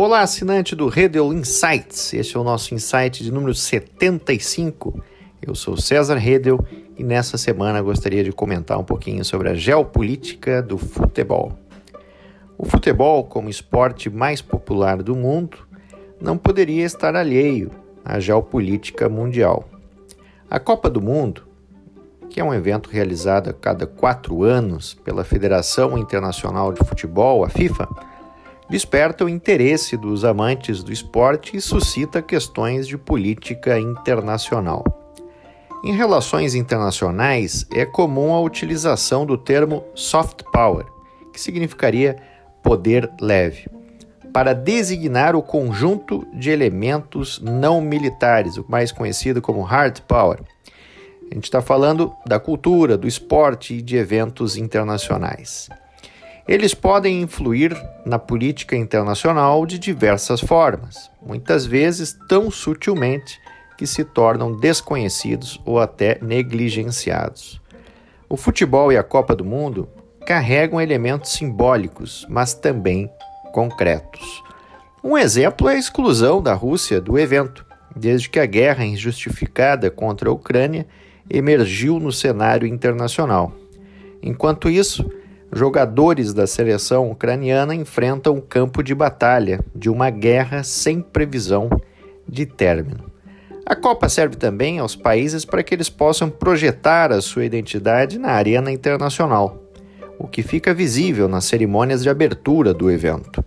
Olá, assinante do Redel Insights. Este é o nosso insight de número 75. Eu sou César Redel e nessa semana gostaria de comentar um pouquinho sobre a geopolítica do futebol. O futebol, como esporte mais popular do mundo, não poderia estar alheio à geopolítica mundial. A Copa do Mundo, que é um evento realizado a cada quatro anos pela Federação Internacional de Futebol, a FIFA, desperta o interesse dos amantes do esporte e suscita questões de política internacional. Em relações internacionais, é comum a utilização do termo soft power, que significaria poder leve, para designar o conjunto de elementos não militares, o mais conhecido como hard power. A gente está falando da cultura, do esporte e de eventos internacionais. Eles podem influir na política internacional de diversas formas, muitas vezes tão sutilmente que se tornam desconhecidos ou até negligenciados. O futebol e a Copa do Mundo carregam elementos simbólicos, mas também concretos. Um exemplo é a exclusão da Rússia do evento, desde que a guerra injustificada contra a Ucrânia emergiu no cenário internacional. Enquanto isso, jogadores da seleção ucraniana enfrentam o campo de batalha de uma guerra sem previsão de término. A Copa serve também aos países para que eles possam projetar a sua identidade na arena internacional, o que fica visível nas cerimônias de abertura do evento.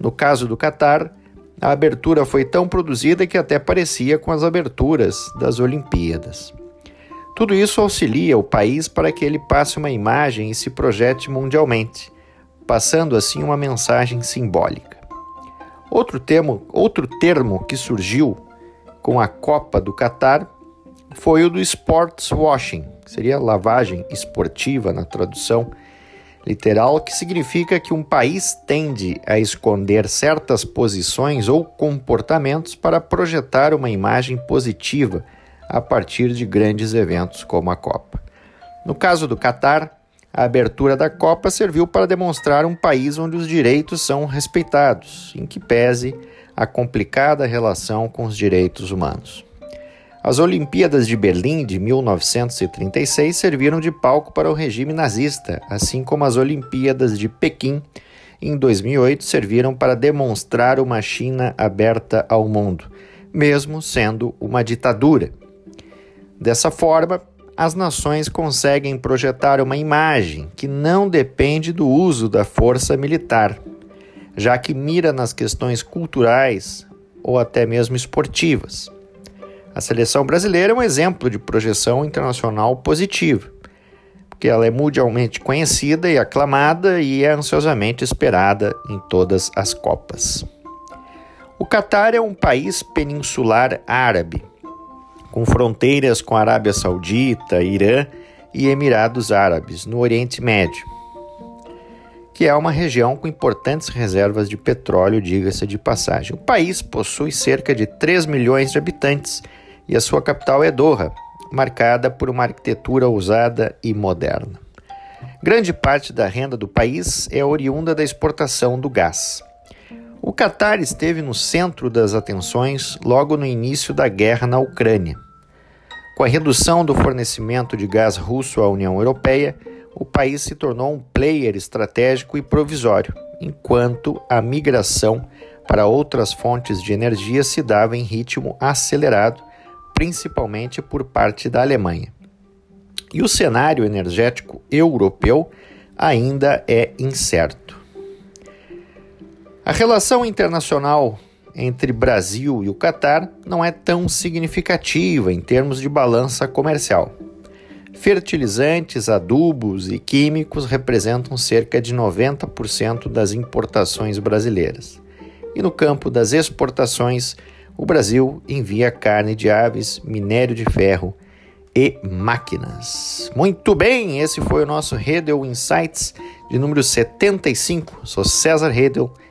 No caso do Catar, a abertura foi tão produzida que até parecia com as aberturas das Olimpíadas. Tudo isso auxilia o país para que ele passe uma imagem e se projete mundialmente, passando assim uma mensagem simbólica. Outro termo, outro termo que surgiu com a Copa do Catar foi o do sports washing, seria lavagem esportiva na tradução literal, que significa que um país tende a esconder certas posições ou comportamentos para projetar uma imagem positiva a partir de grandes eventos como a Copa. No caso do Catar, a abertura da Copa serviu para demonstrar um país onde os direitos são respeitados, em que pese a complicada relação com os direitos humanos. As Olimpíadas de Berlim de 1936 serviram de palco para o regime nazista, assim como as Olimpíadas de Pequim em 2008 serviram para demonstrar uma China aberta ao mundo, mesmo sendo uma ditadura. Dessa forma, as nações conseguem projetar uma imagem que não depende do uso da força militar, já que mira nas questões culturais ou até mesmo esportivas. A seleção brasileira é um exemplo de projeção internacional positiva, porque ela é mundialmente conhecida e aclamada e é ansiosamente esperada em todas as Copas. O Catar é um país peninsular árabe com fronteiras com a Arábia Saudita, Irã e Emirados Árabes, no Oriente Médio, que é uma região com importantes reservas de petróleo, diga-se de passagem. O país possui cerca de 3 milhões de habitantes e a sua capital é Doha, marcada por uma arquitetura ousada e moderna. Grande parte da renda do país é oriunda da exportação do gás. O Catar esteve no centro das atenções logo no início da guerra na Ucrânia. Com a redução do fornecimento de gás russo à União Europeia, o país se tornou um player estratégico e provisório, enquanto a migração para outras fontes de energia se dava em ritmo acelerado, principalmente por parte da Alemanha. E o cenário energético europeu ainda é incerto. A relação internacional entre Brasil e o Catar não é tão significativa em termos de balança comercial. Fertilizantes, adubos e químicos representam cerca de 90% das importações brasileiras. E no campo das exportações, o Brasil envia carne de aves, minério de ferro e máquinas. Muito bem, esse foi o nosso Redel Insights de número 75. Sou César Redel